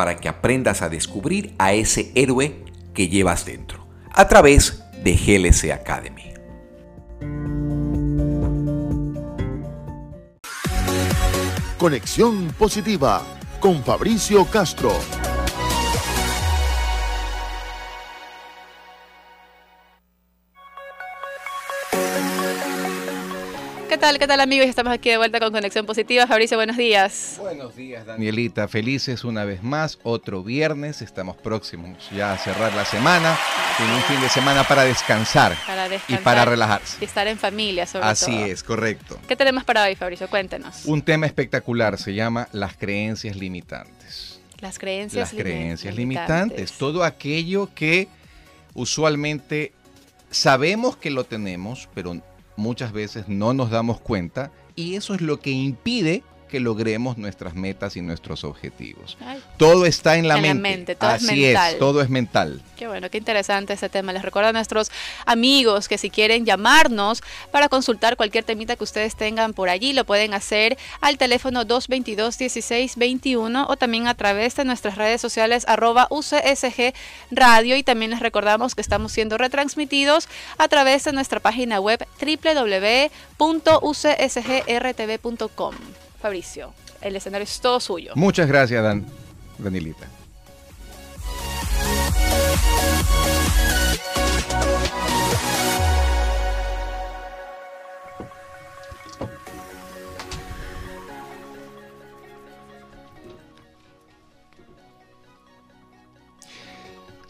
para que aprendas a descubrir a ese héroe que llevas dentro, a través de GLC Academy. Conexión positiva con Fabricio Castro. Tal? ¿Qué tal amigos? Estamos aquí de vuelta con Conexión Positiva. Fabricio, buenos días. Buenos días, Danielita. Felices una vez más. Otro viernes. Estamos próximos ya a cerrar la semana. Tiene un fin de semana para descansar, para descansar y para relajarse. Y estar en familia, sobre Así todo. Así es, correcto. ¿Qué tenemos para hoy, Fabricio? Cuéntenos. Un tema espectacular. Se llama las creencias limitantes. Las creencias, las creencias limitantes. Todo aquello que usualmente sabemos que lo tenemos, pero muchas veces no nos damos cuenta y eso es lo que impide que logremos nuestras metas y nuestros objetivos. todo está en la mente. todo Así es, mental. todo es mental. Qué bueno, qué interesante ese tema. Les recuerdo a nuestros amigos que si quieren llamarnos para consultar cualquier temita que ustedes tengan por allí, lo pueden hacer al teléfono 222-1621 o también a través de nuestras redes sociales arroba UCSG Radio y también les recordamos que estamos siendo retransmitidos a través de nuestra página web www.ucsgrtv.com. Fabricio, el escenario es todo suyo. Muchas gracias, Dan, Danilita.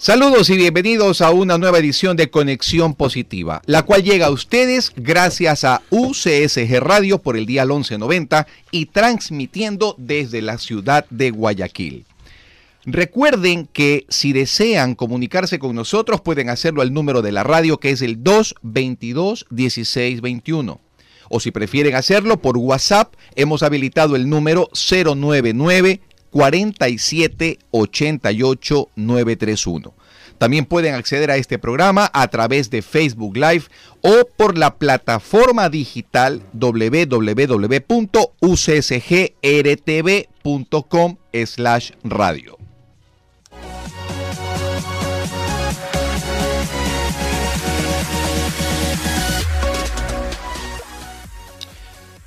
Saludos y bienvenidos a una nueva edición de Conexión Positiva, la cual llega a ustedes gracias a UCSG Radio por el día 1190 y transmitiendo desde la ciudad de Guayaquil. Recuerden que si desean comunicarse con nosotros pueden hacerlo al número de la radio que es el 222-1621. O si prefieren hacerlo por WhatsApp, hemos habilitado el número 099 47 88 931. También pueden acceder a este programa a través de Facebook Live o por la plataforma digital www.ucsgrtv.com slash radio.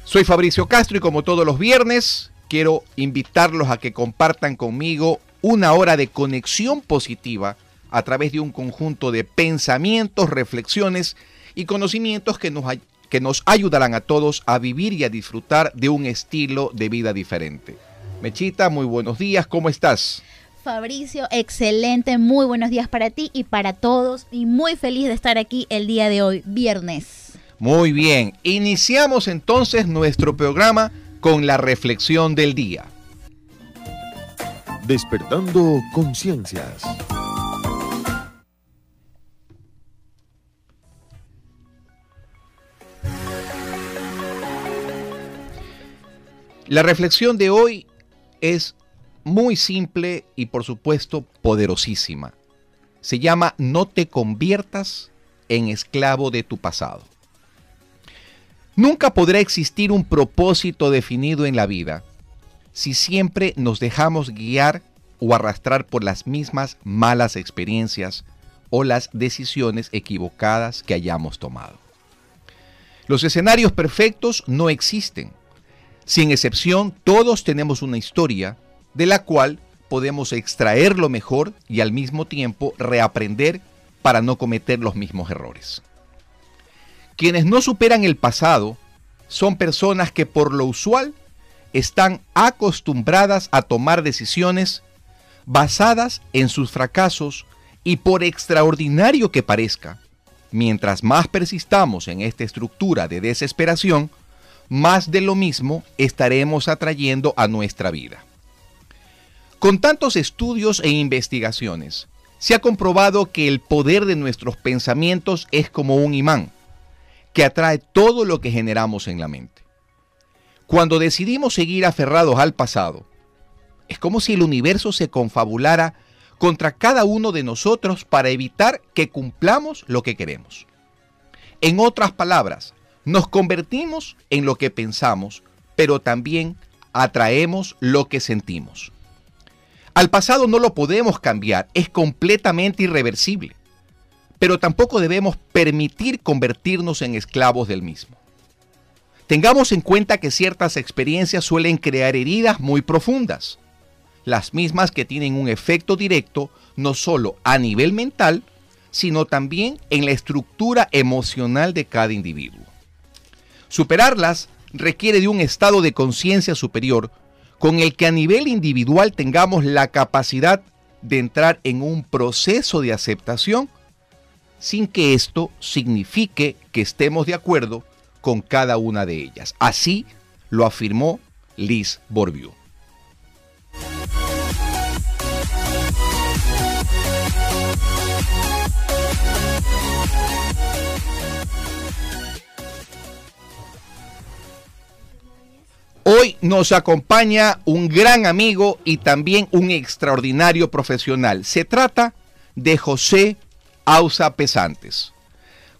Soy Fabricio Castro y como todos los viernes quiero invitarlos a que compartan conmigo una hora de conexión positiva a través de un conjunto de pensamientos, reflexiones y conocimientos que nos, que nos ayudarán a todos a vivir y a disfrutar de un estilo de vida diferente. Mechita, muy buenos días, ¿cómo estás? Fabricio, excelente, muy buenos días para ti y para todos y muy feliz de estar aquí el día de hoy, viernes. Muy bien, iniciamos entonces nuestro programa con la reflexión del día. Despertando conciencias. La reflexión de hoy es muy simple y por supuesto poderosísima. Se llama No te conviertas en esclavo de tu pasado. Nunca podrá existir un propósito definido en la vida si siempre nos dejamos guiar o arrastrar por las mismas malas experiencias o las decisiones equivocadas que hayamos tomado. Los escenarios perfectos no existen. Sin excepción, todos tenemos una historia de la cual podemos extraer lo mejor y al mismo tiempo reaprender para no cometer los mismos errores. Quienes no superan el pasado son personas que por lo usual están acostumbradas a tomar decisiones basadas en sus fracasos y por extraordinario que parezca, mientras más persistamos en esta estructura de desesperación, más de lo mismo estaremos atrayendo a nuestra vida. Con tantos estudios e investigaciones, se ha comprobado que el poder de nuestros pensamientos es como un imán que atrae todo lo que generamos en la mente. Cuando decidimos seguir aferrados al pasado, es como si el universo se confabulara contra cada uno de nosotros para evitar que cumplamos lo que queremos. En otras palabras, nos convertimos en lo que pensamos, pero también atraemos lo que sentimos. Al pasado no lo podemos cambiar, es completamente irreversible pero tampoco debemos permitir convertirnos en esclavos del mismo. Tengamos en cuenta que ciertas experiencias suelen crear heridas muy profundas, las mismas que tienen un efecto directo no solo a nivel mental, sino también en la estructura emocional de cada individuo. Superarlas requiere de un estado de conciencia superior con el que a nivel individual tengamos la capacidad de entrar en un proceso de aceptación sin que esto signifique que estemos de acuerdo con cada una de ellas. Así lo afirmó Liz Borbiu. Hoy nos acompaña un gran amigo y también un extraordinario profesional. Se trata de José Ausa Pesantes.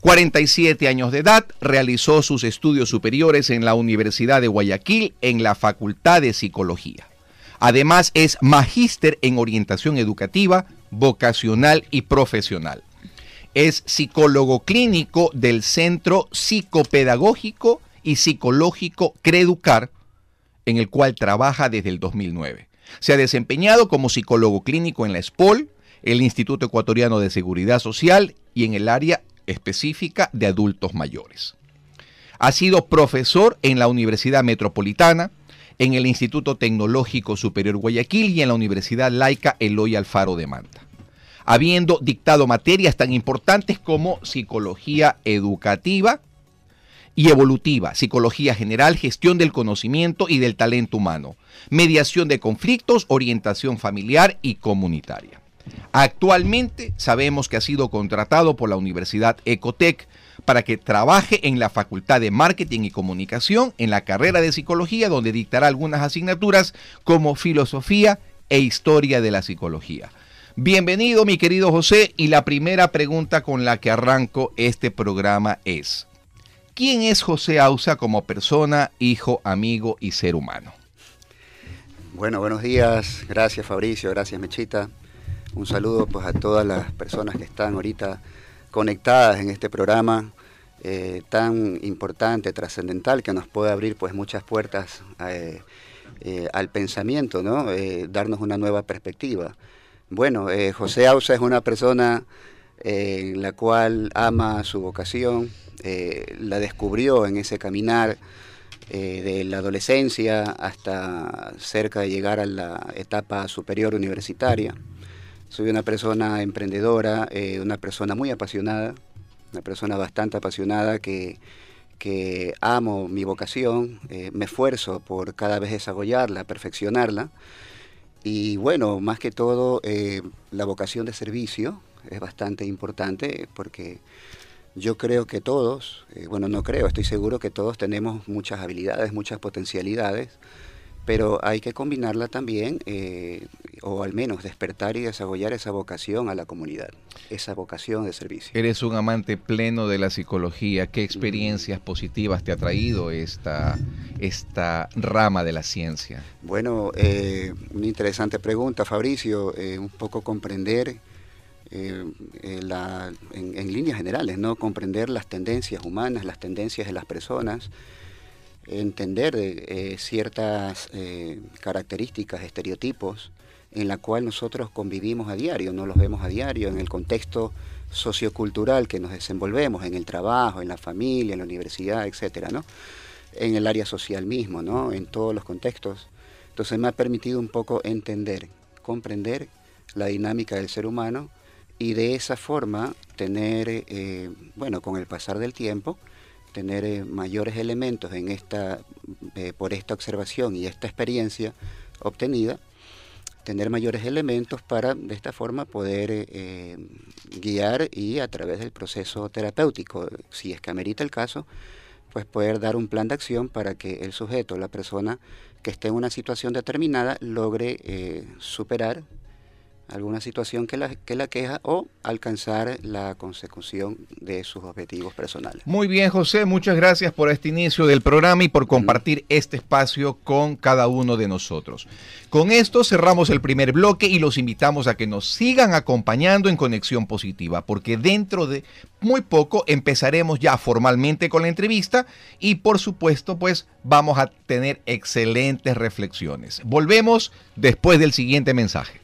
47 años de edad, realizó sus estudios superiores en la Universidad de Guayaquil en la Facultad de Psicología. Además es magíster en orientación educativa, vocacional y profesional. Es psicólogo clínico del Centro Psicopedagógico y Psicológico Creducar, en el cual trabaja desde el 2009. Se ha desempeñado como psicólogo clínico en la SPOL, el Instituto Ecuatoriano de Seguridad Social y en el área específica de adultos mayores. Ha sido profesor en la Universidad Metropolitana, en el Instituto Tecnológico Superior Guayaquil y en la Universidad Laica Eloy Alfaro de Manta, habiendo dictado materias tan importantes como psicología educativa y evolutiva, psicología general, gestión del conocimiento y del talento humano, mediación de conflictos, orientación familiar y comunitaria. Actualmente sabemos que ha sido contratado por la Universidad Ecotec para que trabaje en la Facultad de Marketing y Comunicación en la carrera de Psicología, donde dictará algunas asignaturas como Filosofía e Historia de la Psicología. Bienvenido mi querido José y la primera pregunta con la que arranco este programa es, ¿quién es José Ausa como persona, hijo, amigo y ser humano? Bueno, buenos días, gracias Fabricio, gracias Mechita. Un saludo pues a todas las personas que están ahorita conectadas en este programa eh, tan importante, trascendental, que nos puede abrir pues muchas puertas eh, eh, al pensamiento, ¿no? darnos una nueva perspectiva. Bueno, José Ausa es una persona en la cual ama su vocación, la descubrió en ese caminar de la adolescencia hasta cerca de llegar a la etapa superior universitaria. Soy una persona emprendedora, eh, una persona muy apasionada, una persona bastante apasionada que, amo mi vocación, eh, me esfuerzo por cada vez desarrollarla, perfeccionarla. Y bueno, más que todo, eh, la vocación de servicio es bastante importante porque yo creo que todos, bueno, no creo, estoy seguro que todos tenemos muchas habilidades, muchas potencialidades pero hay que combinarla también, eh, o al menos despertar y desarrollar esa vocación a la comunidad, esa vocación de servicio. Eres un amante pleno de la psicología. ¿Qué experiencias positivas te ha traído esta, esta rama de la ciencia? Bueno, eh, una interesante pregunta, Fabricio. Eh, un poco comprender la, en, en, líneas generales, ¿no? Comprender las tendencias humanas, las tendencias de las personas, entender eh, ciertas eh, características, estereotipos en la cual nosotros convivimos a diario, no los vemos a diario en el contexto sociocultural que nos desenvolvemos, en el trabajo, en la familia, en la universidad, etcétera, ¿no? En el área social mismo, ¿no? En todos los contextos. Entonces me ha permitido un poco entender, comprender la dinámica del ser humano y de esa forma tener, eh, bueno, con el pasar del tiempo, tener eh, mayores elementos en esta, eh, por esta observación y esta experiencia obtenida, tener mayores elementos para de esta forma poder eh, guiar y a través del proceso terapéutico, si es que amerita el caso, pues poder dar un plan de acción para que el sujeto, la persona que esté en una situación determinada, logre superar alguna situación que la, que la queja o alcanzar la consecución de sus objetivos personales. Muy bien, José, muchas gracias por este inicio del programa y por compartir este espacio con cada uno de nosotros. Con esto cerramos el primer bloque y los invitamos a que nos sigan acompañando en Conexión Positiva, porque dentro de muy poco empezaremos ya formalmente con la entrevista y por supuesto pues vamos a tener excelentes reflexiones. Volvemos después del siguiente mensaje.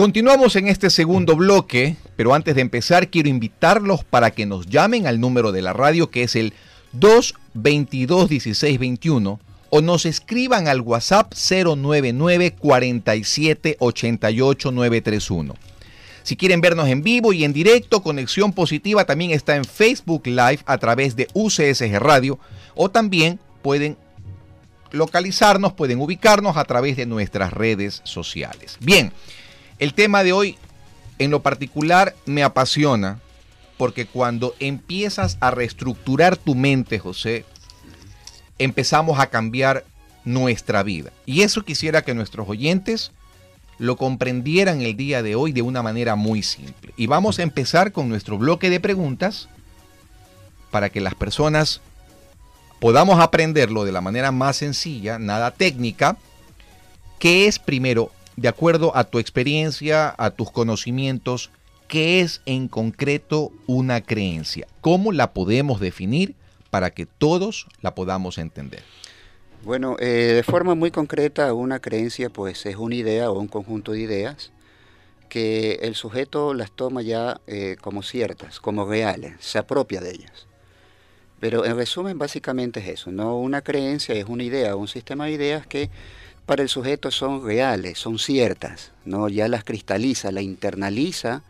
Continuamos en este segundo bloque, pero antes de empezar quiero invitarlos para que nos llamen al número de la radio que es el 222 1621 o nos escriban al WhatsApp 099 47 88 931. Si quieren vernos en vivo y en directo, Conexión Positiva también está en Facebook Live a través de UCSG Radio o también pueden localizarnos, pueden ubicarnos a través de nuestras redes sociales. Bien, el tema de hoy en lo particular me apasiona porque cuando empiezas a reestructurar tu mente, José, empezamos a cambiar nuestra vida. Y eso quisiera que nuestros oyentes lo comprendieran el día de hoy de una manera muy simple. Y vamos a empezar con nuestro bloque de preguntas para que las personas podamos aprenderlo de la manera más sencilla, nada técnica, que es primero de acuerdo a tu experiencia, a tus conocimientos, ¿qué es en concreto una creencia? ¿Cómo la podemos definir para que todos la podamos entender? Bueno, eh, de forma muy concreta, una creencia pues es una idea o un conjunto de ideas que el sujeto las toma ya eh, como ciertas, como reales, se apropia de ellas. Pero en resumen, básicamente es eso, ¿no? Una creencia es una idea, un sistema de ideas que para el sujeto son reales, son ciertas, ¿no? Ya las cristaliza, la internaliza,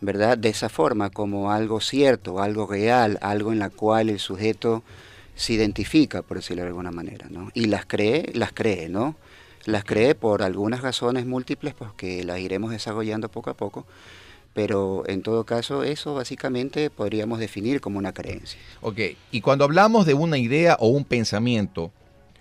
¿verdad? De esa forma, como algo cierto, algo real, algo en la cual el sujeto se identifica, por decirlo de alguna manera, ¿no? Y las cree, las cree, ¿no? Las cree por algunas razones múltiples, pues que las iremos desarrollando poco a poco, pero en todo caso eso básicamente podríamos definir como una creencia. Ok, y cuando hablamos de una idea o un pensamiento,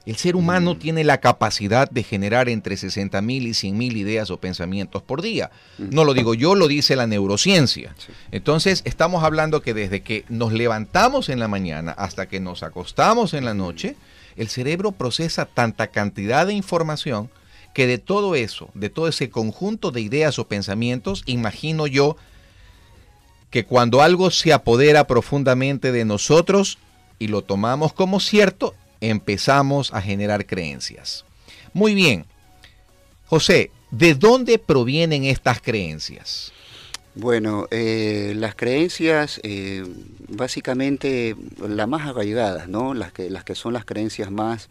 el ser humano mm. tiene la capacidad de generar entre 60 mil y 100 mil ideas o pensamientos por día. Mm. No lo digo yo, lo dice la neurociencia. Entonces, estamos hablando que desde que nos levantamos en la mañana hasta que nos acostamos en la noche, el cerebro procesa tanta cantidad de información que de todo eso, de todo ese conjunto de ideas o pensamientos, imagino yo que cuando algo se apodera profundamente de nosotros y lo tomamos como cierto, empezamos a generar creencias. Muy bien. José, ¿de dónde provienen estas creencias? Bueno, eh, las creencias, eh, básicamente las más arraigadas, ¿no? Las que, las que son las creencias más,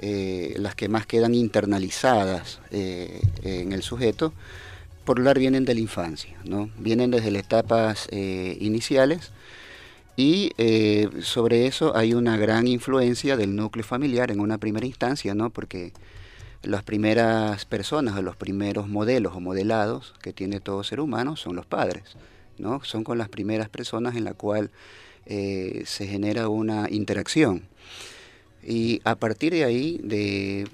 eh, las que más quedan internalizadas en el sujeto, por hablar vienen de la infancia, ¿no? Vienen desde las etapas iniciales y sobre eso hay una gran influencia del núcleo familiar en una primera instancia, ¿no? Porque las primeras personas o los primeros modelos o modelados que tiene todo ser humano son los padres, ¿no? Son con las primeras personas en la cual eh, se genera una interacción. Y a partir de ahí, de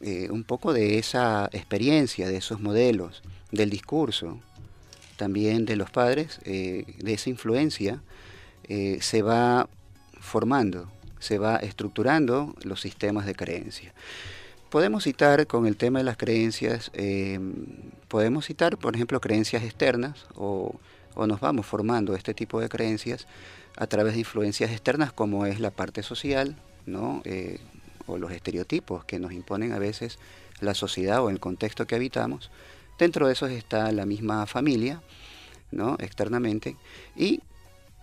eh, un poco de esa experiencia, de esos modelos, del discurso, también de los padres, eh, de esa influencia, se va formando, se va estructurando los sistemas de creencia podemos citar con el tema de las creencias, eh, podemos citar, por ejemplo, creencias externas o, nos vamos formando este tipo de creencias a través de influencias externas como es la parte social, ¿no? Eh, o los estereotipos que nos imponen a veces la sociedad o el contexto que habitamos. Dentro de esos está la misma familia, ¿no? externamente, y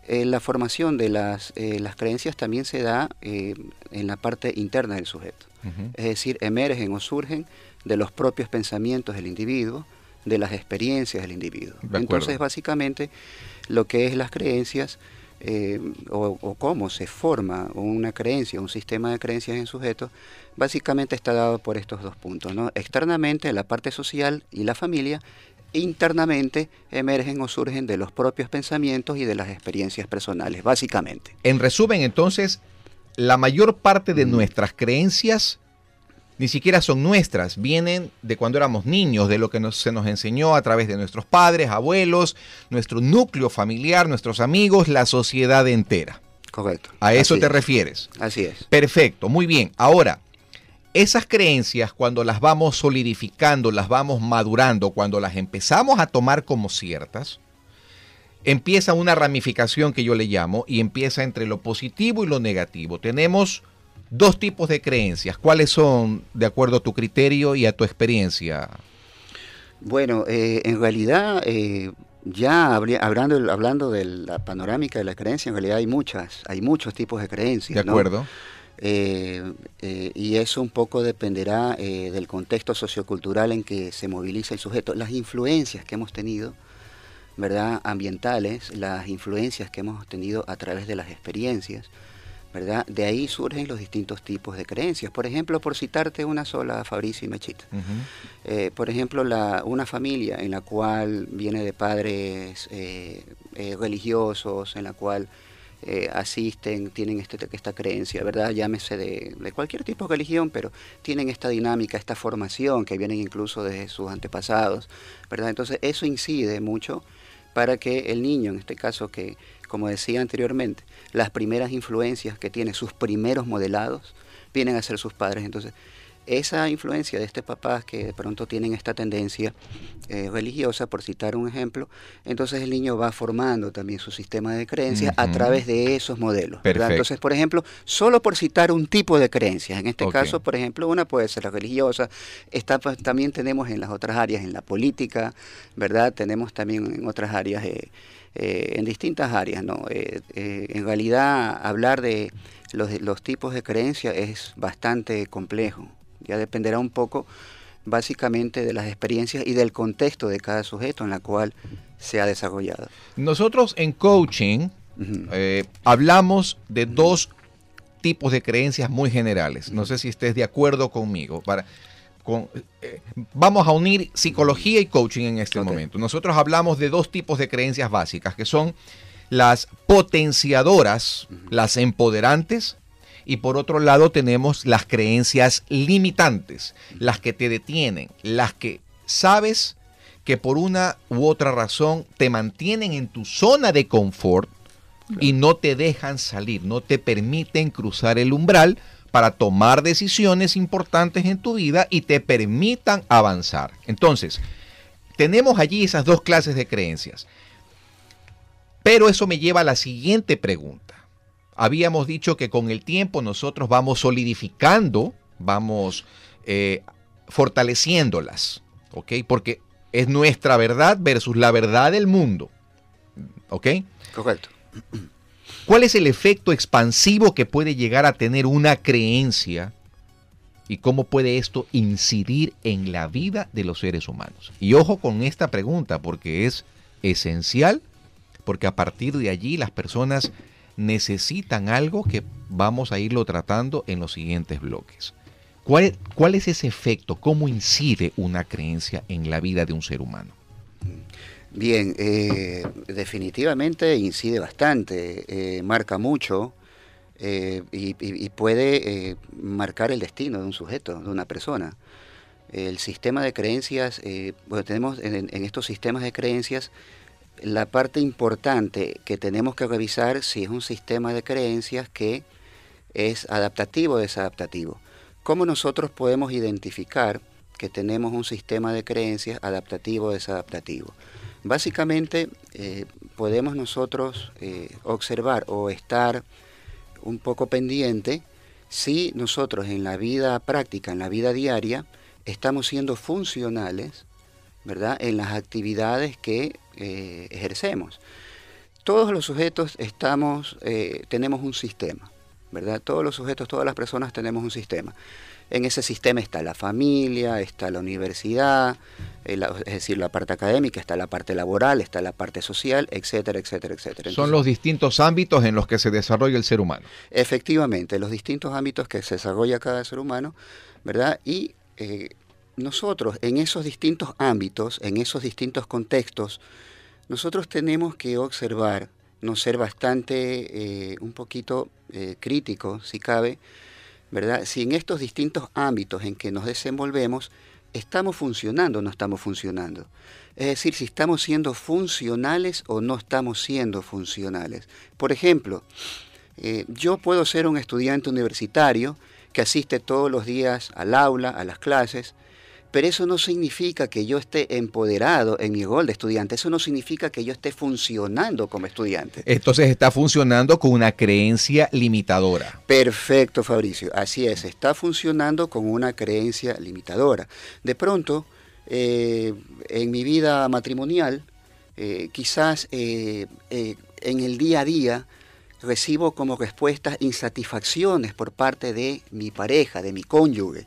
eh, la formación de las, las creencias también se da en la parte interna del sujeto es decir, emergen o surgen de los propios pensamientos del individuo, de las experiencias del individuo. Entonces, básicamente, lo que es las creencias eh, o, cómo se forma una creencia, un sistema de creencias en sujeto, básicamente está dado por estos dos puntos. ¿no? Externamente, la parte social y la familia, internamente emergen o surgen de los propios pensamientos y de las experiencias personales, básicamente. En resumen, entonces, la mayor parte de nuestras creencias ni siquiera son nuestras, vienen de cuando éramos niños, de lo que se nos enseñó a través de nuestros padres, abuelos, nuestro núcleo familiar, nuestros amigos, la sociedad entera. Correcto. A eso te refieres. Así es. Perfecto, muy bien. Ahora, esas creencias, cuando las vamos solidificando, las vamos madurando, cuando las empezamos a tomar como ciertas, empieza una ramificación que yo le llamo y empieza entre lo positivo y lo negativo. Tenemos dos tipos de creencias. ¿Cuáles son, de acuerdo a tu criterio y a tu experiencia? Bueno, eh, en realidad, eh, ya hablando, hablando de la panorámica de la creencia, en realidad hay muchas, hay muchos tipos de creencias. De acuerdo. Eh, y eso un poco dependerá del contexto sociocultural en que se moviliza el sujeto. Las influencias que hemos tenido, ¿verdad? Ambientales, las influencias que hemos tenido a través de las experiencias, ¿verdad? De ahí surgen los distintos tipos de creencias. Por ejemplo, por citarte una sola, Fabricio y Mechita. Eh, por ejemplo, la, una familia en la cual viene de padres eh, eh, religiosos, en la cual asisten, tienen este, esta creencia, ¿verdad? Llámese de, de, cualquier tipo de religión, pero tienen esta dinámica, esta formación que vienen incluso de sus antepasados, ¿verdad? Entonces, eso incide mucho para que el niño, en este caso que, como decía anteriormente, las primeras influencias que tiene, sus primeros modelados, vienen a ser sus padres. Entonces, esa influencia de este papá que de pronto tienen esta tendencia eh, religiosa, por citar un ejemplo, entonces el niño va formando también su sistema de creencias a través de esos modelos. Entonces, por ejemplo, solo por citar un tipo de creencias, en este caso, por ejemplo, una puede ser la religiosa, está, pues, también tenemos en las otras áreas, en la política, ¿verdad? Tenemos también en otras áreas... Eh, eh, en distintas áreas. ¿no? Eh, eh, en realidad hablar de los, los tipos de creencias es bastante complejo. Ya dependerá un poco básicamente de las experiencias y del contexto de cada sujeto en la cual se ha desarrollado. Nosotros en coaching hablamos de dos tipos de creencias muy generales. No sé si estés de acuerdo conmigo. Para, eh, vamos a unir psicología y coaching en este momento. Nosotros hablamos de dos tipos de creencias básicas, que son las potenciadoras, las empoderantes, y por otro lado tenemos las creencias limitantes, las que te detienen, las que sabes que por una u otra razón te mantienen en tu zona de confort y no te dejan salir, no te permiten cruzar el umbral para tomar decisiones importantes en tu vida y te permitan avanzar. Entonces, tenemos allí esas dos clases de creencias. Pero eso me lleva a la siguiente pregunta. Habíamos dicho que con el tiempo nosotros vamos solidificando, vamos eh, fortaleciéndolas, ¿ok? Porque es nuestra verdad versus la verdad del mundo. ¿Ok? Correcto. ¿Cuál es el efecto expansivo que puede llegar a tener una creencia y cómo puede esto incidir en la vida de los seres humanos? Y ojo con esta pregunta porque es esencial, porque a partir de allí las personas necesitan algo que vamos a irlo tratando en los siguientes bloques. ¿Cuál, cuál es ese efecto? ¿Cómo incide una creencia en la vida de un ser humano? Bien, eh, definitivamente incide bastante, eh, marca mucho eh, y, puede marcar el destino de un sujeto, de una persona. El sistema de creencias, bueno, tenemos en, en, estos sistemas de creencias la parte importante que tenemos que revisar si es un sistema de creencias que es adaptativo o desadaptativo. ¿Cómo nosotros podemos identificar que tenemos un sistema de creencias adaptativo o desadaptativo? Básicamente eh, podemos nosotros eh, observar o estar un poco pendiente si nosotros en la vida práctica, en la vida diaria, estamos siendo funcionales, ¿verdad? En las actividades que eh, ejercemos. Todos los sujetos estamos, tenemos un sistema, ¿verdad? Todos los sujetos, todas las personas tenemos un sistema. En ese sistema está la familia, está la universidad, eh, es decir, la parte académica, está la parte laboral, está la parte social, etcétera, etcétera, etcétera. Son los distintos ámbitos en los que se desarrolla el ser humano. Efectivamente, los distintos ámbitos que se desarrolla cada ser humano, ¿verdad? Y eh, nosotros en esos distintos ámbitos, en esos distintos contextos, nosotros tenemos que observar, no ser bastante, eh, un poquito críticos, si cabe, ¿verdad? Si en estos distintos ámbitos en que nos desenvolvemos estamos funcionando o no estamos funcionando. Es decir, si estamos siendo funcionales o no estamos siendo funcionales. Por ejemplo, eh, yo puedo ser un estudiante universitario que asiste todos los días al aula, a las clases, pero eso no significa que yo esté empoderado en mi rol de estudiante, eso no significa que yo esté funcionando como estudiante. Entonces está funcionando con una creencia limitadora. Perfecto, Fabricio, así es, está funcionando con una creencia limitadora. De pronto, eh, en mi vida matrimonial, eh, quizás eh, en el día a día, recibo como respuestas insatisfacciones por parte de mi pareja, de mi cónyuge.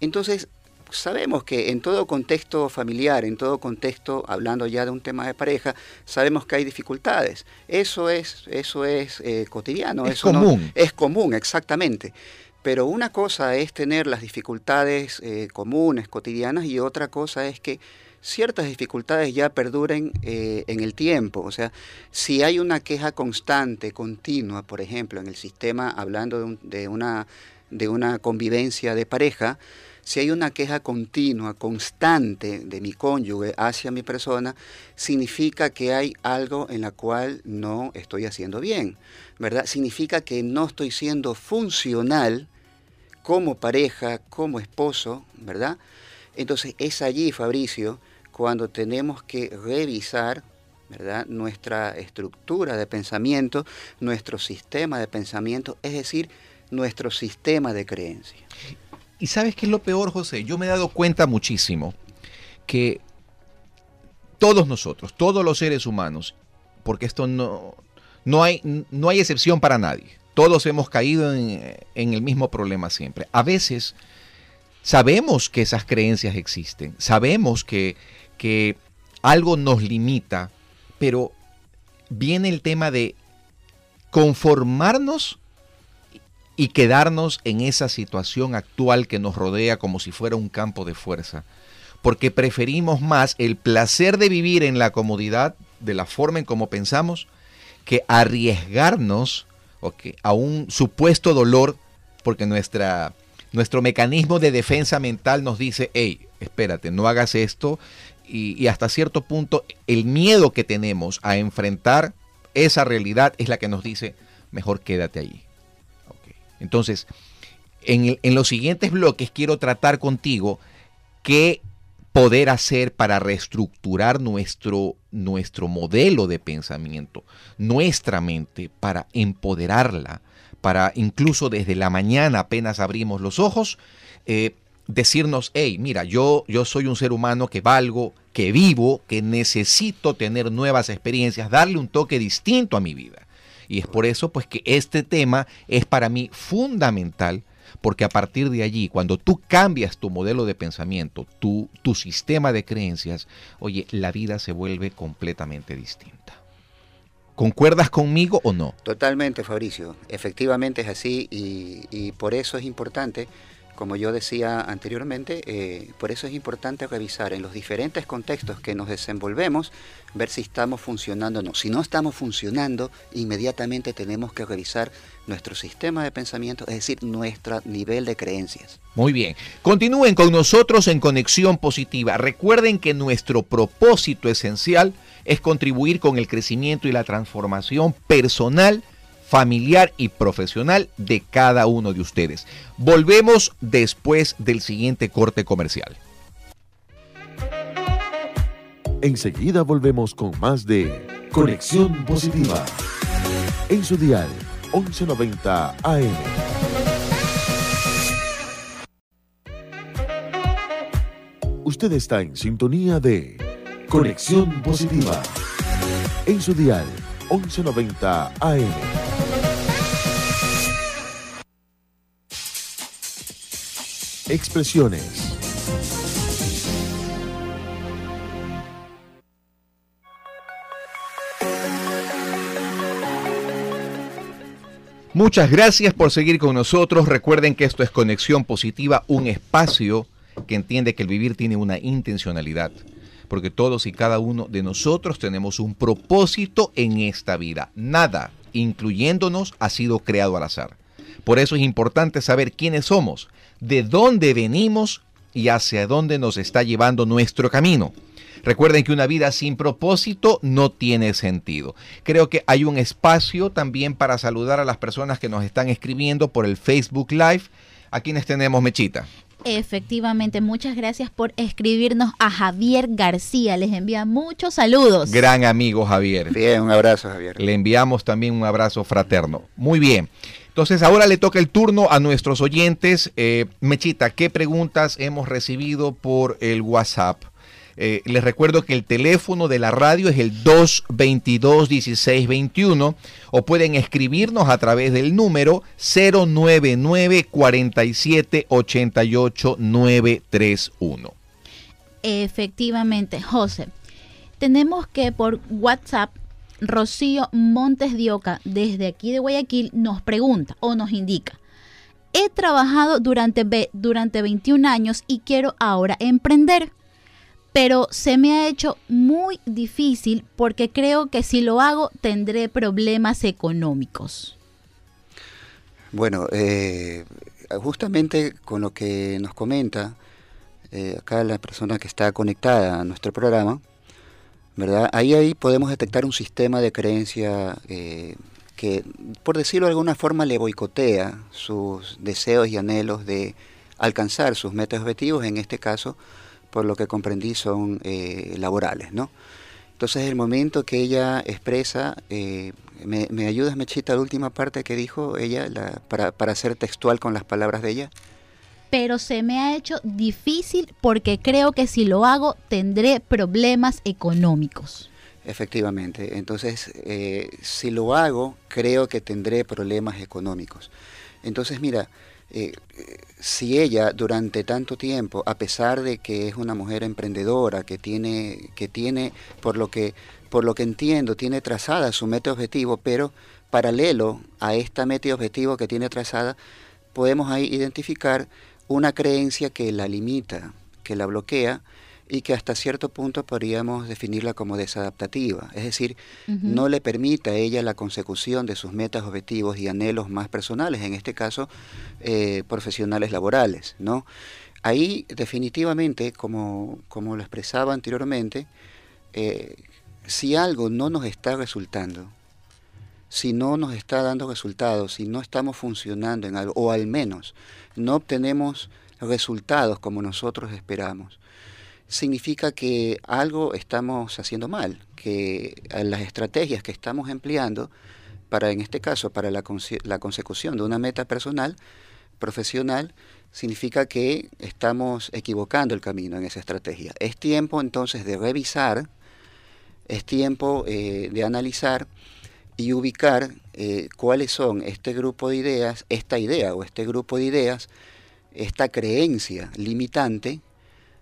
Entonces, sabemos que en todo contexto familiar, en todo contexto, hablando ya de un tema de pareja, sabemos que hay dificultades. Eso es, eso es eh, cotidiano. Es común. es común, exactamente. Pero una cosa es tener las dificultades eh, comunes, cotidianas, y otra cosa es que ciertas dificultades ya perduren eh, en el tiempo. O sea, si hay una queja constante, continua, por ejemplo, en el sistema, hablando de una, de una convivencia de pareja, si hay una queja continua, constante de mi cónyuge hacia mi persona, significa que hay algo en la cual no estoy haciendo bien, ¿verdad? Significa que no estoy siendo funcional como pareja, como esposo, ¿verdad? Entonces es allí, Fabricio, cuando tenemos que revisar ¿verdad? nuestra estructura de pensamiento, nuestro sistema de pensamiento, es decir, nuestro sistema de creencia. Y sabes qué es lo peor, José? Yo me he dado cuenta muchísimo que todos nosotros, todos los seres humanos, porque esto no, no, hay, no hay excepción para nadie, todos hemos caído en, el mismo problema siempre. A veces sabemos que esas creencias existen, sabemos que, que algo nos limita, pero viene el tema de conformarnos y quedarnos en esa situación actual que nos rodea como si fuera un campo de fuerza. Porque preferimos más el placer de vivir en la comodidad de la forma en como pensamos que arriesgarnos a un supuesto dolor porque nuestra, nuestro mecanismo de defensa mental nos dice, hey, espérate, no hagas esto. Y, y hasta cierto punto el miedo que tenemos a enfrentar esa realidad es la que nos dice, mejor quédate ahí entonces, en, los siguientes bloques quiero tratar contigo qué poder hacer para reestructurar nuestro, nuestro modelo de pensamiento, nuestra mente, para empoderarla, para incluso desde la mañana apenas abrimos los ojos, eh, decirnos, hey, mira, yo, yo soy un ser humano que valgo, que vivo, que necesito tener nuevas experiencias, darle un toque distinto a mi vida. Y es por eso pues que este tema es para mí fundamental porque a partir de allí, cuando tú cambias tu modelo de pensamiento, tu, tu sistema de creencias, oye, la vida se vuelve completamente distinta. ¿Concuerdas conmigo o no? Totalmente, Fabricio. Efectivamente es así y, y por eso es importante como yo decía anteriormente, eh, por eso es importante revisar en los diferentes contextos que nos desenvolvemos, ver si estamos funcionando o no. Si no estamos funcionando, inmediatamente tenemos que revisar nuestro sistema de pensamiento, es decir, nuestro nivel de creencias. Muy bien. Continúen con nosotros en Conexión Positiva. Recuerden que nuestro propósito esencial es contribuir con el crecimiento y la transformación personal familiar y profesional de cada uno de ustedes. Volvemos después del siguiente corte comercial. Enseguida volvemos con más de Conexión Positiva. En su dial 1190 AM. Usted está en sintonía de Conexión Positiva. En su dial 1190 AM. Expresiones. Muchas gracias por seguir con nosotros. Recuerden que esto es Conexión Positiva, un espacio que entiende que el vivir tiene una intencionalidad, porque todos y cada uno de nosotros tenemos un propósito en esta vida. Nada, incluyéndonos, ha sido creado al azar. Por eso es importante saber quiénes somos, de dónde venimos y hacia dónde nos está llevando nuestro camino. Recuerden que una vida sin propósito no tiene sentido. Creo que hay un espacio también para saludar a las personas que nos están escribiendo por el Facebook Live. ¿A quienes tenemos, Mechita? Efectivamente, muchas gracias por escribirnos a Javier García. Les envía muchos saludos. Gran amigo Javier. Bien, un abrazo, Javier. Le enviamos también un abrazo fraterno. Muy bien. Entonces ahora le toca el turno a nuestros oyentes. Eh, Mechita, ¿qué preguntas hemos recibido por el WhatsApp? Eh, les recuerdo que el teléfono de la radio es el 222-1621 o pueden escribirnos a través del número 099 47 88 931. Efectivamente, José. Tenemos que por WhatsApp Rocío Montes de Oca, desde aquí de Guayaquil, nos pregunta o nos indica. He trabajado durante, durante 21 años y quiero ahora emprender, pero se me ha hecho muy difícil porque creo que si lo hago tendré problemas económicos. Bueno, eh, justamente con lo que nos comenta eh, acá la persona que está conectada a nuestro programa, ¿verdad? Ahí, ahí podemos detectar un sistema de creencia eh, que, por decirlo de alguna forma, le boicotea sus deseos y anhelos de alcanzar sus metas objetivos, en este caso, por lo que comprendí, son eh, laborales, ¿no? Entonces, el momento que ella expresa, eh, me, me, ayudas, Mechita, la última parte que dijo ella, la, para, para ser textual con las palabras de ella? Pero se me ha hecho difícil porque creo que si lo hago tendré problemas económicos. Efectivamente, entonces eh, si lo hago creo que tendré problemas económicos. Entonces mira, eh, si ella durante tanto tiempo, a pesar de que es una mujer emprendedora, que tiene, que tiene por lo que, por lo que entiendo, tiene trazada su meta objetivo, pero paralelo a esta meta objetivo que tiene trazada, podemos ahí identificar una creencia que la limita, que la bloquea y que hasta cierto punto podríamos definirla como desadaptativa, es decir, no le permite a ella la consecución de sus metas, objetivos y anhelos más personales, en este caso eh, profesionales laborales, ¿no? Ahí definitivamente, como, como lo expresaba anteriormente, eh, si algo no nos está resultando, si no nos está dando resultados, si no estamos funcionando en algo, o al menos no obtenemos resultados como nosotros esperamos, significa que algo estamos haciendo mal, que las estrategias que estamos empleando para, en este caso, para la, la consecución de una meta personal, profesional, significa que estamos equivocando el camino en esa estrategia. Es tiempo entonces de revisar, es tiempo eh, de analizar y ubicar eh, cuáles son este grupo de ideas, esta idea o este grupo de ideas, esta creencia limitante,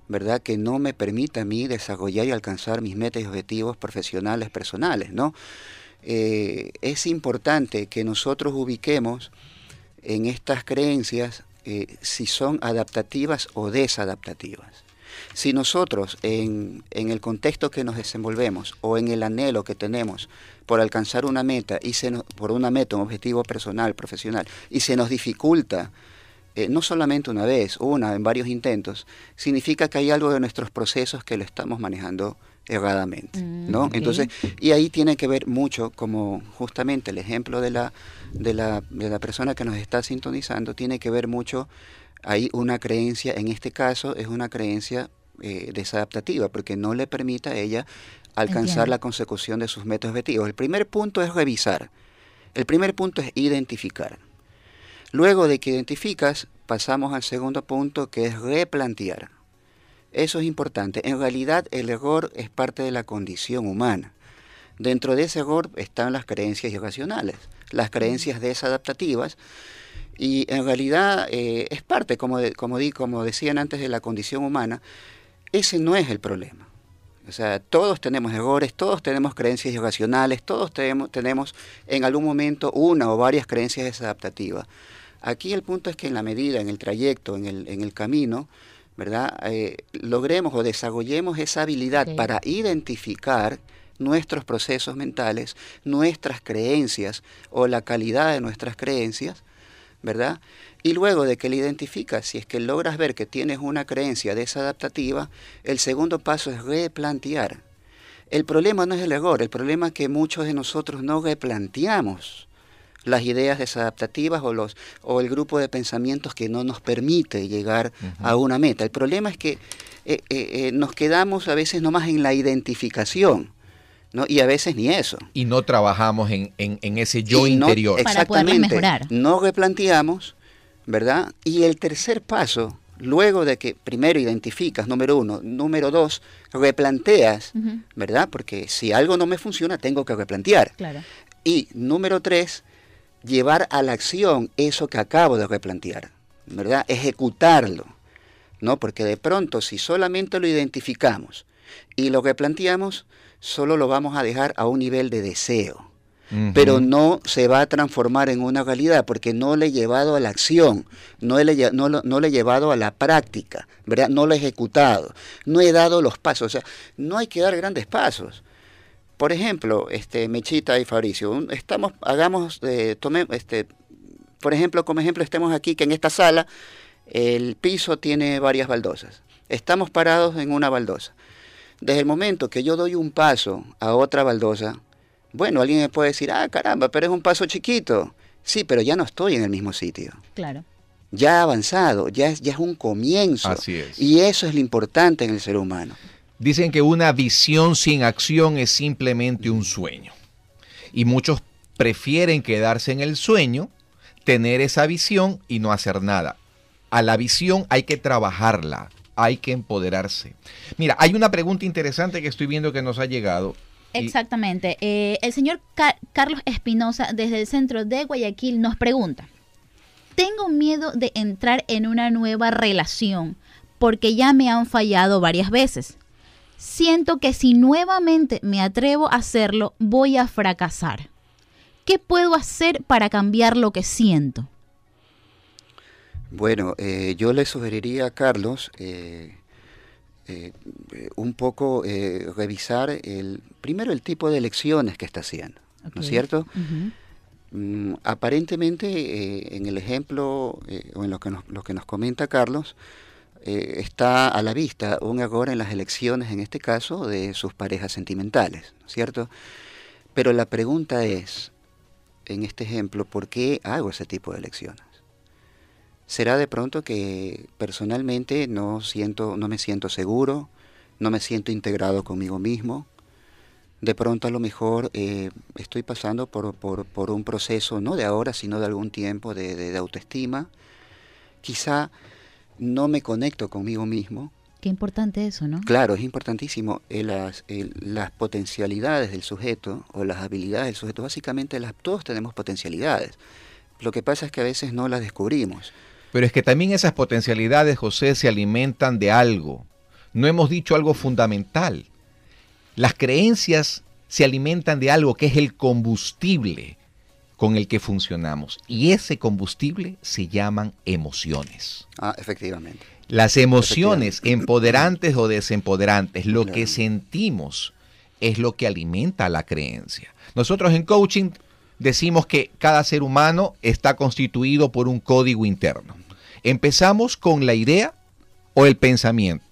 ¿verdad? Que no me permite a mí desarrollar y alcanzar mis metas y objetivos profesionales, personales, ¿no? Eh, es importante que nosotros ubiquemos en estas creencias eh, si son adaptativas o desadaptativas. Si nosotros en, en, el contexto que nos desenvolvemos o en el anhelo que tenemos por alcanzar una meta y se por una meta, un objetivo personal, profesional, y se nos dificulta eh, no solamente una vez, una, en varios intentos, significa que hay algo de nuestros procesos que lo estamos manejando erradamente, mm, ¿no? Entonces, y ahí tiene que ver mucho, como justamente el ejemplo de la, de la, de la persona que nos está sintonizando, tiene que ver mucho, hay una creencia, en este caso es una creencia eh, desadaptativa, porque no le permite a ella alcanzar la consecución de sus metas objetivos. El primer punto es revisar, el primer punto es identificar. Luego de que identificas, pasamos al segundo punto que es replantear. Eso es importante. En realidad el error es parte de la condición humana. Dentro de ese error están las creencias irracionales, las creencias desadaptativas, y en realidad eh, es parte, como, como, di, como decían antes, de la condición humana. Ese no es el problema. O sea, todos tenemos errores, todos tenemos creencias irracionales, todos tenemos, tenemos en algún momento una o varias creencias desadaptativas. Aquí el punto es que en la medida, en el trayecto, en el, en el camino, ¿verdad? Eh, logremos o desarrollemos esa habilidad para identificar nuestros procesos mentales, nuestras creencias o la calidad de nuestras creencias, ¿verdad? Y luego de que la identificas, si es que logras ver que tienes una creencia desadaptativa, el segundo paso es replantear. El problema no es el error, el problema es que muchos de nosotros no replanteamos las ideas desadaptativas o, los, o el grupo de pensamientos que no nos permite llegar a una meta. El problema es que eh, eh, eh, nos quedamos a veces nomás en la identificación. ¿No? Y a veces ni eso. Y no trabajamos en, ese yo interior. exactamente. mejorar. No replanteamos, ¿verdad? Y el tercer paso, luego de que primero identificas, número uno, número dos, replanteas, ¿verdad? Porque si algo no me funciona, tengo que replantear. Claro. Y número tres, llevar a la acción eso que acabo de replantear, ¿verdad? Ejecutarlo, ¿no? Porque de pronto si solamente lo identificamos y lo replanteamos, solo lo vamos a dejar a un nivel de deseo, pero no se va a transformar en una realidad porque no le he llevado a la acción, no le, no, no le he llevado a la práctica, ¿verdad? No lo he ejecutado, no he dado los pasos, o sea, no hay que dar grandes pasos. Por ejemplo, este, Mechita y Fabricio, estamos, hagamos, eh, tome, este, por ejemplo, como ejemplo, estemos aquí que en esta sala el piso tiene varias baldosas. Estamos parados en una baldosa. Desde el momento que yo doy un paso a otra baldosa, bueno, alguien me puede decir, ah, caramba, pero es un paso chiquito. Sí, pero ya no estoy en el mismo sitio. Claro. Ya ha avanzado, ya es, ya es un comienzo. Así es. Y eso es lo importante en el ser humano. Dicen que una visión sin acción es simplemente un sueño. Y muchos prefieren quedarse en el sueño, tener esa visión y no hacer nada. A la visión hay que trabajarla, hay que empoderarse. Mira, hay una pregunta interesante que estoy viendo que nos ha llegado. Exactamente. Eh, el señor Carlos Espinosa desde el centro de Guayaquil nos pregunta, tengo miedo de entrar en una nueva relación porque ya me han fallado varias veces siento que si nuevamente me atrevo a hacerlo, voy a fracasar. ¿Qué puedo hacer para cambiar lo que siento? Bueno, eh, yo le sugeriría a Carlos eh, eh, un poco revisar el, primero el tipo de elecciones que está haciendo, ¿no es cierto? Mm, aparentemente, en el ejemplo o en lo que, lo que nos comenta Carlos, eh, está a la vista un error en las elecciones, en este caso, de sus parejas sentimentales, ¿no es cierto? Pero la pregunta es, en este ejemplo, ¿por qué hago ese tipo de elecciones? ¿Será de pronto que personalmente no, siento, no me siento seguro, no me siento integrado conmigo mismo? De pronto a lo mejor eh, estoy pasando por, por, un proceso, no de ahora, sino de algún tiempo de, de autoestima. Quizá no me conecto conmigo mismo, Qué importante eso, ¿no? Claro, es importantísimo. Eh, las, el- las potencialidades del sujeto o las habilidades del sujeto, básicamente las, todos tenemos potencialidades. Lo que pasa es que a veces no las descubrimos. Pero es que también esas potencialidades, José, se alimentan de algo. No hemos dicho algo fundamental. Las creencias se alimentan de algo que es el combustible con el que funcionamos. Y ese combustible se llaman emociones. Ah, efectivamente. Las emociones, empoderantes o desempoderantes, lo Claro. que sentimos es lo que alimenta la creencia. Nosotros en coaching decimos que cada ser humano está constituido por un código interno. Empezamos con la idea o el pensamiento.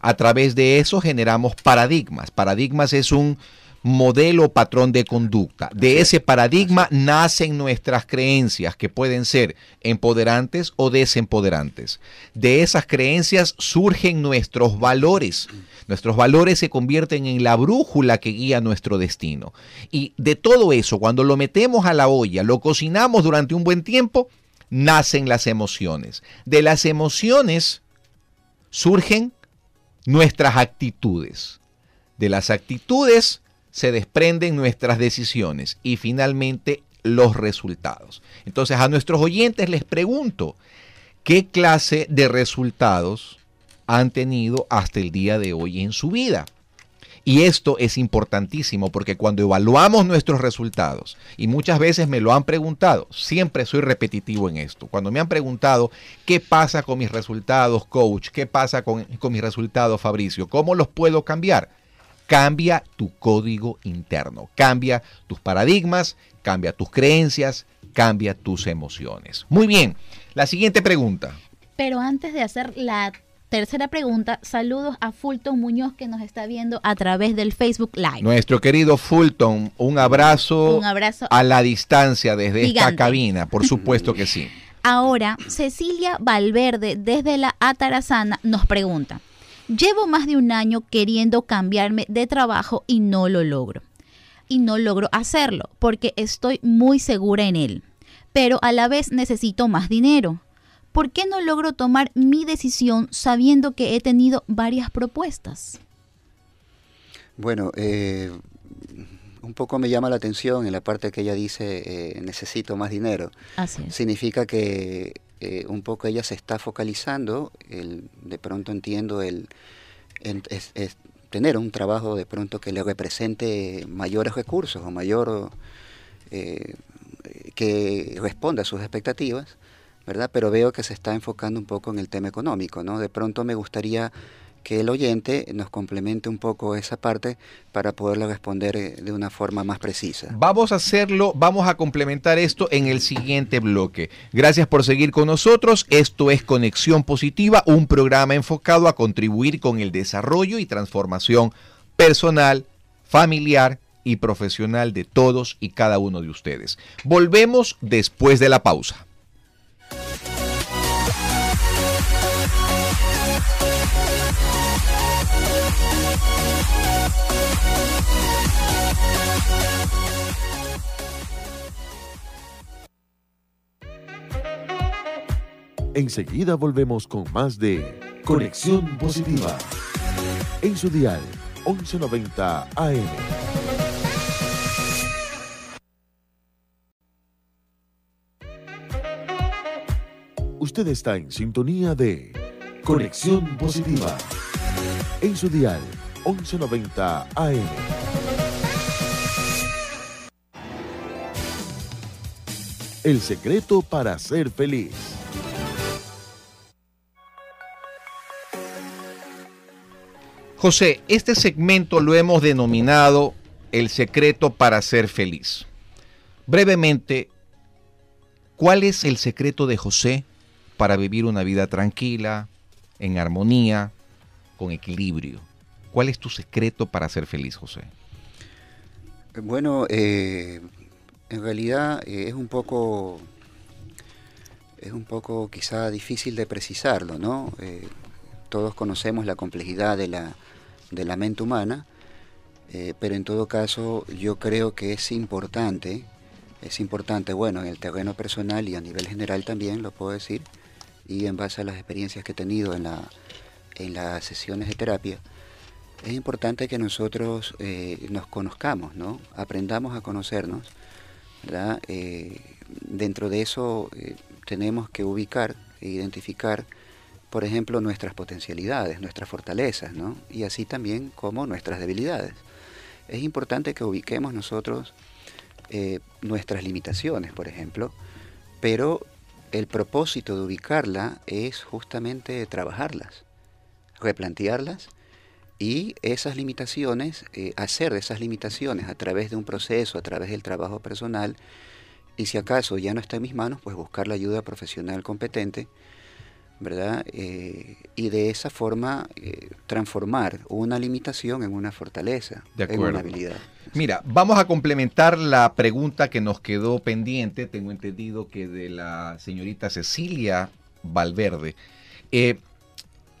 A través de eso generamos paradigmas. Paradigmas es un modelo o patrón de conducta. De ese paradigma nacen nuestras creencias, que pueden ser empoderantes o desempoderantes. De esas creencias surgen nuestros valores. Nuestros valores se convierten en la brújula que guía nuestro destino. Y de todo eso, cuando lo metemos a la olla, lo cocinamos durante un buen tiempo, nacen las emociones. De las emociones surgen nuestras actitudes. De las actitudes se desprenden nuestras decisiones y finalmente los resultados. Entonces a nuestros oyentes les pregunto, ¿qué clase de resultados han tenido hasta el día de hoy en su vida? Y esto es importantísimo porque cuando evaluamos nuestros resultados, y muchas veces me lo han preguntado, siempre soy repetitivo en esto, cuando me han preguntado qué pasa con mis resultados, coach, qué pasa con, con mis resultados, Fabricio, cómo los puedo cambiar, cambia tu código interno, cambia tus paradigmas, cambia tus creencias, cambia tus emociones. Muy bien, la siguiente pregunta. Pero antes de hacer la tercera pregunta, saludos a Fulton Muñoz que nos está viendo a través del Facebook Live. Nuestro querido Fulton, un abrazo, Un abrazo. a la distancia desde esta cabina, por supuesto que sí. Ahora, Cecilia Valverde desde la Atarazana nos pregunta, llevo más de un año queriendo cambiarme de trabajo y no lo logro. Y no logro hacerlo porque estoy muy segura en él. Pero a la vez necesito más dinero. ¿Por qué no logro tomar mi decisión sabiendo que he tenido varias propuestas? Bueno, eh, un poco me llama la atención en la parte que ella dice eh, necesito más dinero. Así es. Significa que un poco ella se está focalizando, el, de pronto entiendo el, es tener un trabajo de pronto que le represente mayores recursos o mayor eh, que responda a sus expectativas, ¿verdad? Pero veo que se está enfocando un poco en el tema económico, ¿no? De pronto me gustaría que el oyente nos complemente un poco esa parte para poderle responder eh, de una forma más precisa. Vamos a hacerlo, vamos a complementar esto en el siguiente bloque. Gracias por seguir con nosotros. Esto es Conexión Positiva, un programa enfocado a contribuir con el desarrollo y transformación personal, familiar y profesional de todos y cada uno de ustedes. Volvemos después de la pausa. Enseguida volvemos con más de Conexión Positiva. En su dial 1190 AM. Usted está en sintonía de Conexión Positiva. En su dial 1190 AM. El secreto para ser feliz. José, este segmento lo hemos denominado El secreto para ser feliz. Brevemente, ¿cuál es el secreto de José para vivir una vida tranquila, en armonía, con equilibrio? ¿Cuál es tu secreto para ser feliz, José? Bueno, eh, en realidad eh, es un poco, es un poco quizá difícil de precisarlo, ¿no? Eh, todos conocemos la complejidad de la, de la mente humana, eh, pero en todo caso yo creo que es importante, es importante, bueno, en el terreno personal y a nivel general también lo puedo decir, y en base a las experiencias que he tenido en, la, en las sesiones de terapia, es importante que nosotros eh, nos conozcamos, ¿no? Aprendamos a conocernos. Eh, dentro de eso tenemos que ubicar e identificar, por ejemplo, nuestras potencialidades, nuestras fortalezas. Y así también como nuestras debilidades. Es importante que ubiquemos nosotros nuestras limitaciones, por ejemplo, pero el propósito de ubicarla es justamente trabajarlas, replantearlas y esas limitaciones, eh, hacer esas limitaciones a través de un proceso, a través del trabajo personal, y si acaso ya no está en mis manos, pues buscar la ayuda profesional competente, ¿verdad? Eh, y de esa forma eh, transformar una limitación en una fortaleza, en una habilidad. Mira, vamos a complementar la pregunta que nos quedó pendiente, tengo entendido que de la señorita Cecilia Valverde.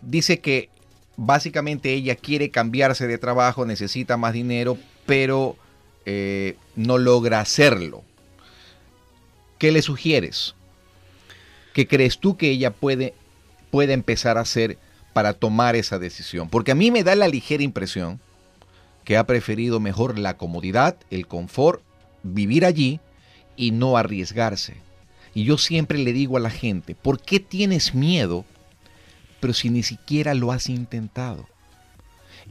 dice que básicamente ella quiere cambiarse de trabajo, necesita más dinero, pero eh, no logra hacerlo. ¿Qué le sugieres? ¿Qué crees tú que ella puede, puede empezar a hacer para tomar esa decisión? Porque a mí me da la ligera impresión que ha preferido mejor la comodidad, el confort, vivir allí y no arriesgarse. Y yo siempre le digo a la gente, ¿por qué tienes miedo pero si ni siquiera lo has intentado.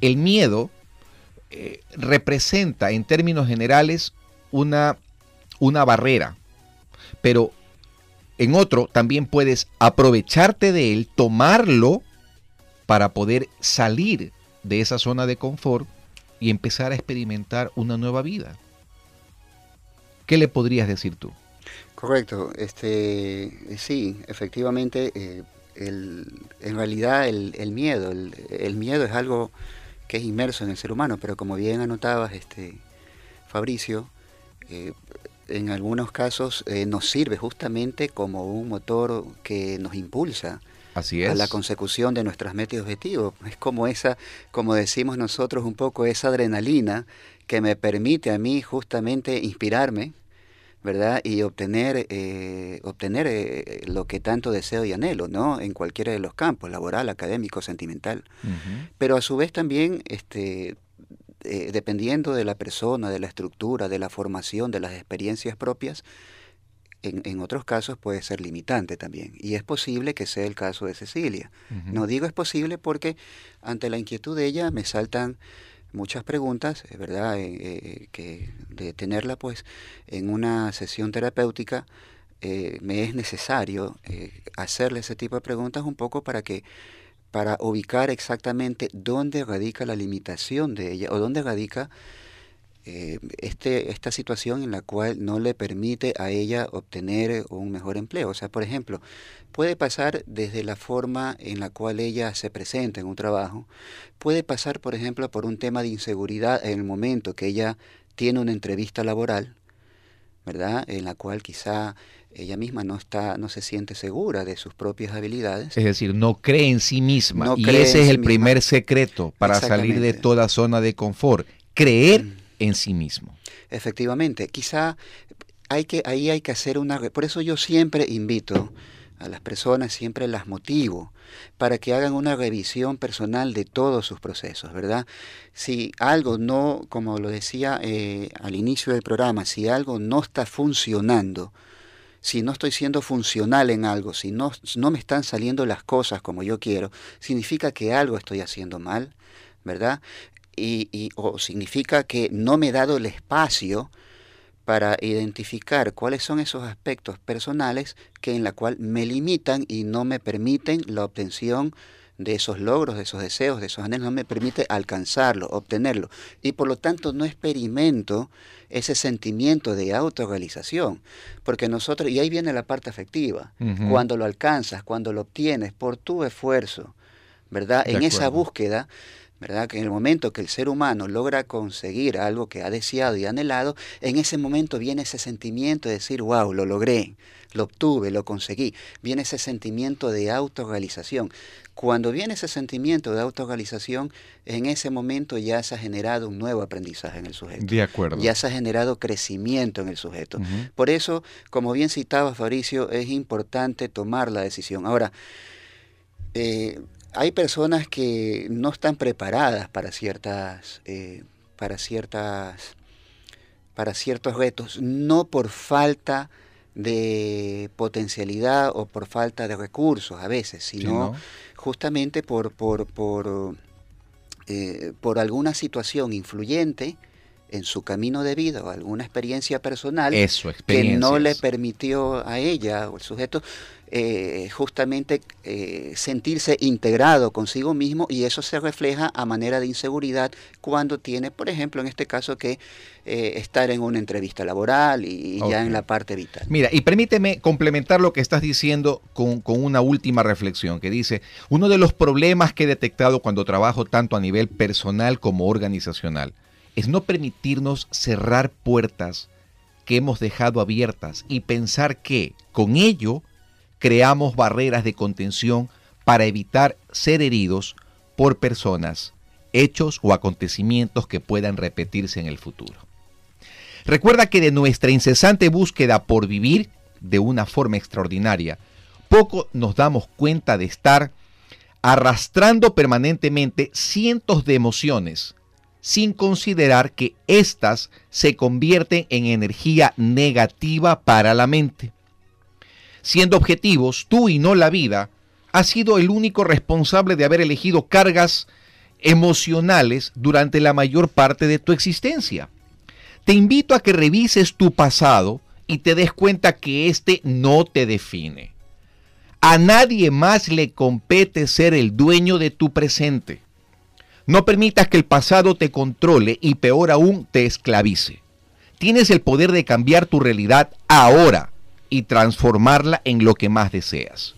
El miedo eh, representa en términos generales una, una barrera, pero en otro también puedes aprovecharte de él, tomarlo para poder salir de esa zona de confort y empezar a experimentar una nueva vida. ¿Qué le podrías decir tú? Correcto, este sí, efectivamente eh, el, en realidad el, miedo, el, miedo es algo que es inmerso en el ser humano, pero como bien anotabas, este, Fabricio, eh, en algunos casos eh, nos sirve justamente como un motor que nos impulsa Así a la consecución de nuestras metas y objetivos. Es como esa, como decimos nosotros un poco, esa adrenalina que me permite a mí justamente inspirarme, ¿verdad? Y obtener, eh, obtener eh, lo que tanto deseo y anhelo, ¿no? En cualquiera de los campos, laboral, académico, sentimental. Pero a su vez también, este, eh, dependiendo de la persona, de la estructura, de la formación, de las experiencias propias, en, en, otros casos puede ser limitante también. Y es posible que sea el caso de Cecilia. No digo es posible porque ante la inquietud de ella me saltan muchas preguntas, es verdad, eh, eh, que de tenerla pues en una sesión terapéutica eh, me es necesario hacerle ese tipo de preguntas un poco para que para ubicar exactamente dónde radica la limitación de ella o dónde radica eh, este, esta situación en la cual no le permite a ella obtener un mejor empleo. O sea, por ejemplo, puede pasar desde la forma en la cual ella se presenta en un trabajo, puede pasar, por ejemplo, por un tema de inseguridad en el momento que ella tiene una entrevista laboral, ¿verdad? En la cual quizá ella misma no está, no se siente segura de sus propias habilidades. Es decir, no cree en sí misma. y ese es el primer secreto para salir de toda zona de confort. Creer mm en sí mismo. Efectivamente, quizá hay que, ahí hay que hacer una... Por eso yo siempre invito a las personas, siempre las motivo para que hagan una revisión personal de todos sus procesos, ¿verdad? Si algo no, como lo decía eh, al inicio del programa, si algo no está funcionando, si no estoy siendo funcional en algo, si no, no me están saliendo las cosas como yo quiero, significa que algo estoy haciendo mal, ¿verdad? y, o significa que no me he dado el espacio para identificar cuáles son esos aspectos personales que en la cual me limitan y no me permiten la obtención de esos logros, de esos deseos, de esos anhelos, no me permite alcanzarlo, obtenerlo. Y por lo tanto no experimento ese sentimiento de autorrealización. Porque nosotros, y ahí viene la parte afectiva, cuando lo alcanzas, cuando lo obtienes por tu esfuerzo, ¿verdad? en esa búsqueda, ¿verdad? Que en el momento que el ser humano logra conseguir algo que ha deseado y anhelado, en ese momento viene ese sentimiento de decir, wow, lo logré, lo obtuve, lo conseguí. Viene ese sentimiento de autorrealización. Cuando viene ese sentimiento de autorrealización, en ese momento ya se ha generado un nuevo aprendizaje en el sujeto. De acuerdo. Ya se ha generado crecimiento en el sujeto. Por eso, como bien citaba Fabricio, es importante tomar la decisión. Ahora, eh, hay personas que no están preparadas para ciertas, eh, para ciertas, para ciertos retos, no por falta de potencialidad o por falta de recursos a veces, sino justamente por, por, por, eh, por alguna situación influyente en su camino de vida o alguna experiencia personal que no le permitió a ella o el sujeto eh, justamente eh, sentirse integrado consigo mismo y eso se refleja a manera de inseguridad cuando tiene, por ejemplo, en este caso, que eh, estar en una entrevista laboral y, ya en la parte vital. Mira, y permíteme complementar lo que estás diciendo con, con una última reflexión que dice, uno de los problemas que he detectado cuando trabajo tanto a nivel personal como organizacional es no permitirnos cerrar puertas que hemos dejado abiertas y pensar que con ello creamos barreras de contención para evitar ser heridos por personas, hechos o acontecimientos que puedan repetirse en el futuro. Recuerda que de nuestra incesante búsqueda por vivir de una forma extraordinaria, poco nos damos cuenta de estar arrastrando permanentemente cientos de emociones, sin considerar que éstas se convierten en energía negativa para la mente. Siendo objetivos, tú y no la vida, has sido el único responsable de haber elegido cargas emocionales durante la mayor parte de tu existencia. Te invito a que revises tu pasado y te des cuenta que éste no te define. A nadie más le compete ser el dueño de tu presente. No permitas que el pasado te controle y peor aún te esclavice. Tienes el poder de cambiar tu realidad ahora y transformarla en lo que más deseas.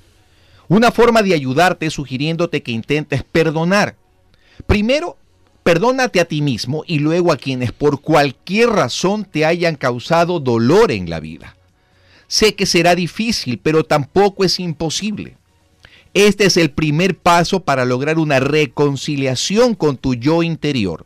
Una forma de ayudarte es sugiriéndote que intentes perdonar. Primero, perdónate a ti mismo y luego a quienes por cualquier razón te hayan causado dolor en la vida. Sé que será difícil, pero tampoco es imposible. Este es el primer paso para lograr una reconciliación con tu yo interior,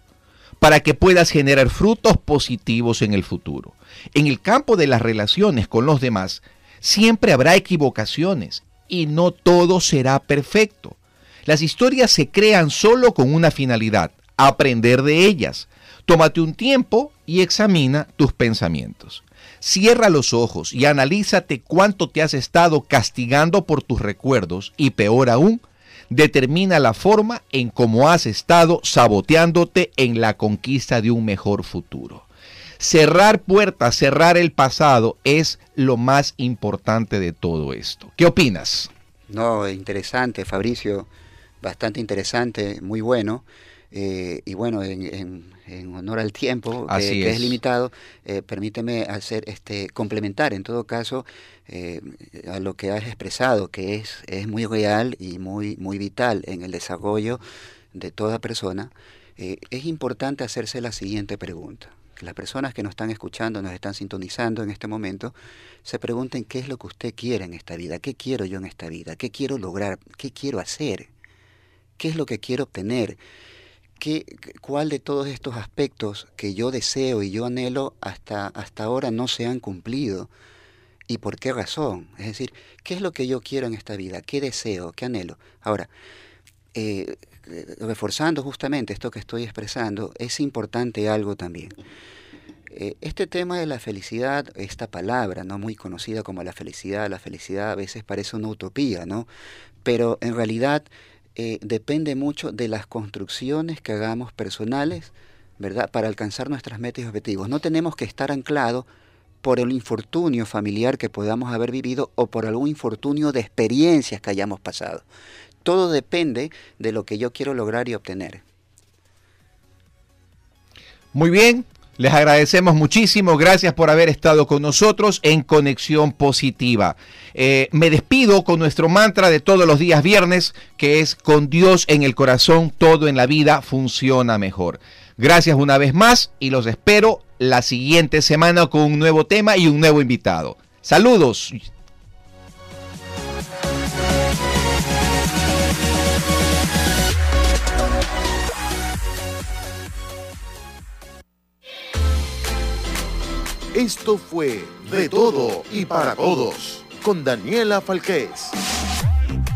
para que puedas generar frutos positivos en el futuro. En el campo de las relaciones con los demás, siempre habrá equivocaciones y no todo será perfecto. Las historias se crean solo con una finalidad, aprender de ellas. Tómate un tiempo y examina tus pensamientos. Cierra los ojos y analízate cuánto te has estado castigando por tus recuerdos y peor aún, determina la forma en cómo has estado saboteándote en la conquista de un mejor futuro. Cerrar puertas, cerrar el pasado es lo más importante de todo esto. ¿Qué opinas? No, interesante, Fabricio, bastante interesante, muy bueno. Eh, y bueno, en, honor al tiempo, que, es. limitado, eh, permíteme hacer este complementar. En todo caso eh, a lo que has expresado, que es, es muy real y muy, muy vital en el desarrollo de toda persona. es importante hacerse la siguiente pregunta. Las personas que nos están escuchando, nos están sintonizando en este momento, se pregunten qué es lo que usted quiere en esta vida, qué quiero yo en esta vida, qué quiero lograr, qué quiero hacer, qué es lo que quiero obtener, ¿Qué, cuál de todos estos aspectos que yo deseo y yo anhelo hasta, hasta ahora no se han cumplido y por qué razón. Es decir, ¿qué es lo que yo quiero en esta vida? ¿Qué deseo? ¿Qué anhelo? Ahora, eh, reforzando justamente esto que estoy expresando, es importante algo también. Eh, este tema de la felicidad, esta palabra, ¿no? Muy conocida como la felicidad, la felicidad a veces parece una utopía, ¿no? Pero en realidad eh, depende mucho de las construcciones que hagamos personales, ¿verdad? Para alcanzar nuestras metas y objetivos. No tenemos que estar anclados por el infortunio familiar que podamos haber vivido o por algún infortunio de experiencias que hayamos pasado. Todo depende de lo que yo quiero lograr y obtener. Muy bien, Les agradecemos muchísimo, gracias por haber estado con nosotros en Conexión Positiva. Eh, me despido con nuestro mantra de todos los días viernes, que es con Dios en el corazón, todo en la vida funciona mejor. Gracias una vez más y los espero la siguiente semana con un nuevo tema y un nuevo invitado. Saludos. Esto fue De Todo y para Todos con Daniela Falqués.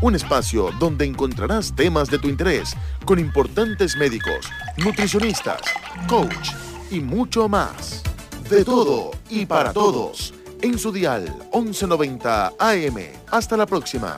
Un espacio donde encontrarás temas de tu interés con importantes médicos, nutricionistas, coach y mucho más. De todo y para todos en su dial 1190 AM. Hasta la próxima.